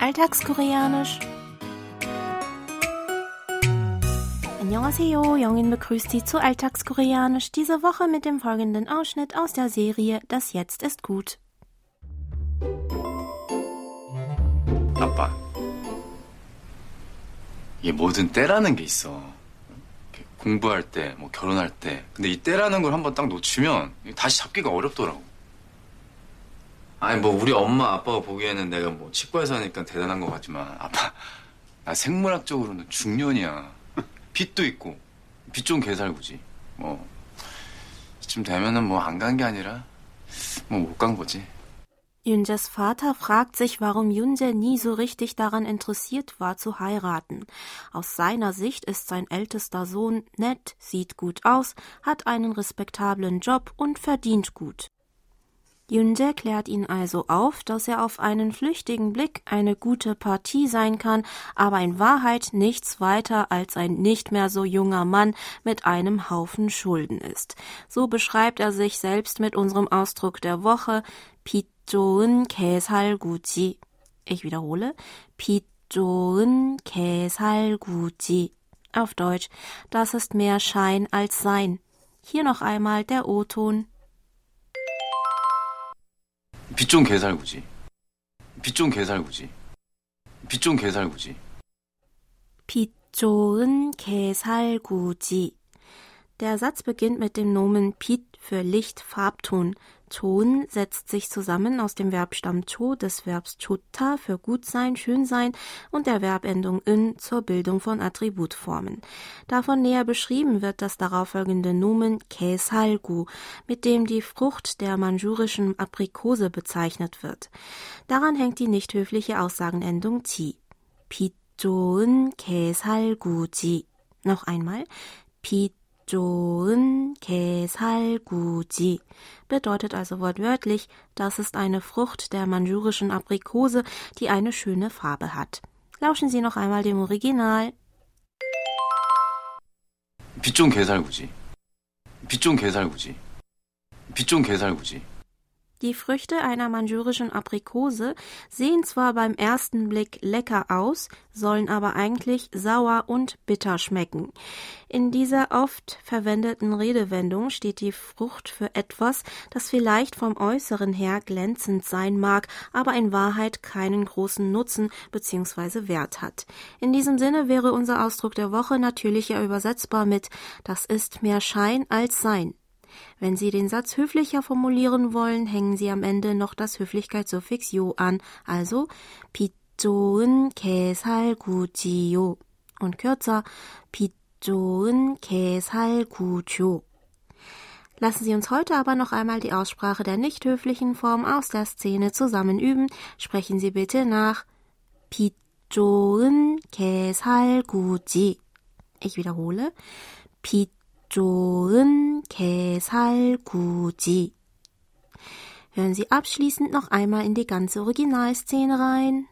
Alltagskoreanisch. Annyeonghaseyo, Jongin begrüßt Sie zu Alltagskoreanisch, diese Woche mit dem folgenden Ausschnitt aus der Serie Das Jetzt ist gut. 아빠, 이게 뭐든 때라는 게 있어. 이렇게 공부할 때, 뭐 결혼할 때. 근데 이 때라는 걸 한번 딱 놓치면 다시 잡기가 어렵더라고. 아니 뭐 우리 엄마 아빠가 보기에는 내가 뭐 치과에서 하니까 대단한 것 같지만 아빠 나 생물학적으로는 중년이야. 빚도 있고 빚 좀 개살구지. 뭐 이쯤 되면은 뭐 안 간 게 아니라 뭐 못 간 거지. Yunjes Vater fragt sich, warum Yunje nie so richtig daran interessiert war zu heiraten. Aus seiner Sicht ist sein ältester Sohn nett, sieht gut aus, hat einen respektablen Job und verdient gut. Yunde klärt ihn also auf, dass er auf einen flüchtigen Blick eine gute Partie sein kann, aber in Wahrheit nichts weiter als ein nicht mehr so junger Mann mit einem Haufen Schulden ist. So beschreibt er sich selbst mit unserem Ausdruck der Woche Pitjoen Kesal Gucci. Ich wiederhole Pitjoen Kesal Gucci. Auf Deutsch, das ist mehr Schein als Sein. Hier noch einmal der O-Ton. 빚 좀 개살구지. 빚 좀 개살구지. 빚 좀 개살구지. 빚 좋은 개살구지. Der Satz beginnt mit dem Nomen Pit für Licht, Farbton. Ton setzt sich zusammen aus dem Verbstamm cho des Verbs chutta für gut sein, schön sein und der Verbendung in zur Bildung von Attributformen. Davon näher beschrieben wird das darauffolgende Nomen Kesalgu, mit dem die Frucht der manchurischen Aprikose bezeichnet wird. Daran hängt die nicht höfliche Aussagenendung ti. 빚 좋은 개살구지. Noch einmal. 빚 좋은 개살구지 bedeutet also wortwörtlich, das ist eine Frucht der manchurischen Aprikose, die eine schöne Farbe hat. Lauschen Sie noch einmal dem Original. 빚좀 개살구지. 빚좀 개살구지. 빚좀 개살구지. Die Früchte einer manchurischen Aprikose sehen zwar beim ersten Blick lecker aus, sollen aber eigentlich sauer und bitter schmecken. In dieser oft verwendeten Redewendung steht die Frucht für etwas, das vielleicht vom Äußeren her glänzend sein mag, aber in Wahrheit keinen großen Nutzen bzw. Wert hat. In diesem Sinne wäre unser Ausdruck der Woche natürlicher übersetzbar mit Das ist mehr Schein als Sein. Wenn Sie den Satz höflicher formulieren wollen, hängen Sie am Ende noch das Höflichkeitssuffix 요 an, also 빚 좋은 개살구지요 und kürzer 빚 좋은 개살구죠. Lassen Sie uns heute aber noch einmal die Aussprache der nicht höflichen Form aus der Szene zusammen üben. Sprechen Sie bitte nach 빚 좋은 개살구지. Ich wiederhole. 빚 좋은 개살구지. Hören Sie abschließend noch einmal in die ganze Originalszene rein.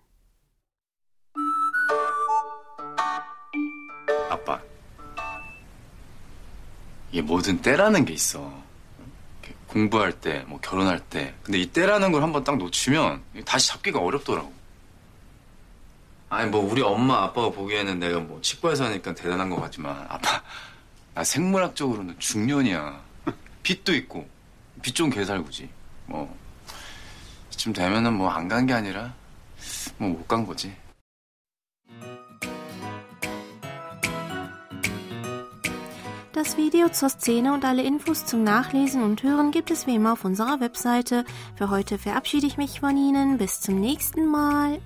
아빠, 이게 뭐든 때라는 게 있어. 공부할 때, 뭐 결혼할 때. 근데 이 때라는 걸 한번 딱 놓치면 다시 잡기가 어렵더라고. 아니 뭐 우리 엄마 아빠가 보기에는 내가 뭐 치과에서 하니까 대단한 것 같지만 아빠 나 생물학적으로는 중년이야. 빚도 있고 빚 좀 개살구지. 뭐 이쯤 되면은 뭐 안 간 게 아니라 뭐 못 간 거지. Das Video zur Szene und alle Infos zum Nachlesen und Hören gibt es wie immer auf unserer Webseite. Für heute verabschiede ich mich von Ihnen. Bis zum nächsten Mal.